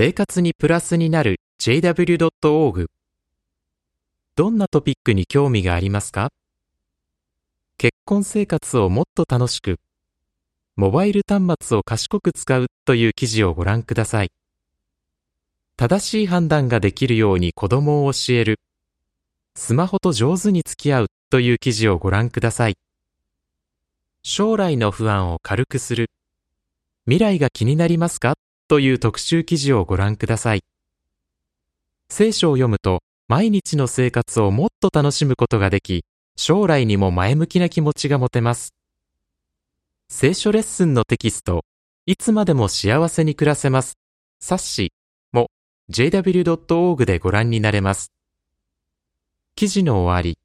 生活にプラスになる jw.org どんなトピックに興味がありますか？結婚生活をもっと楽しく、モバイル端末を賢く使うという記事をご覧ください。正しい判断ができるように子供を教える、スマホと上手に付き合うという記事をご覧ください。将来の不安を軽くする、未来が気になりますか？という特集記事をご覧ください。聖書を読むと毎日の生活をもっと楽しむことができ、将来にも前向きな気持ちが持てます。聖書レッスンのテキスト、いつまでも幸せに暮らせます。冊子も jw.org でご覧になれます。記事の終わり。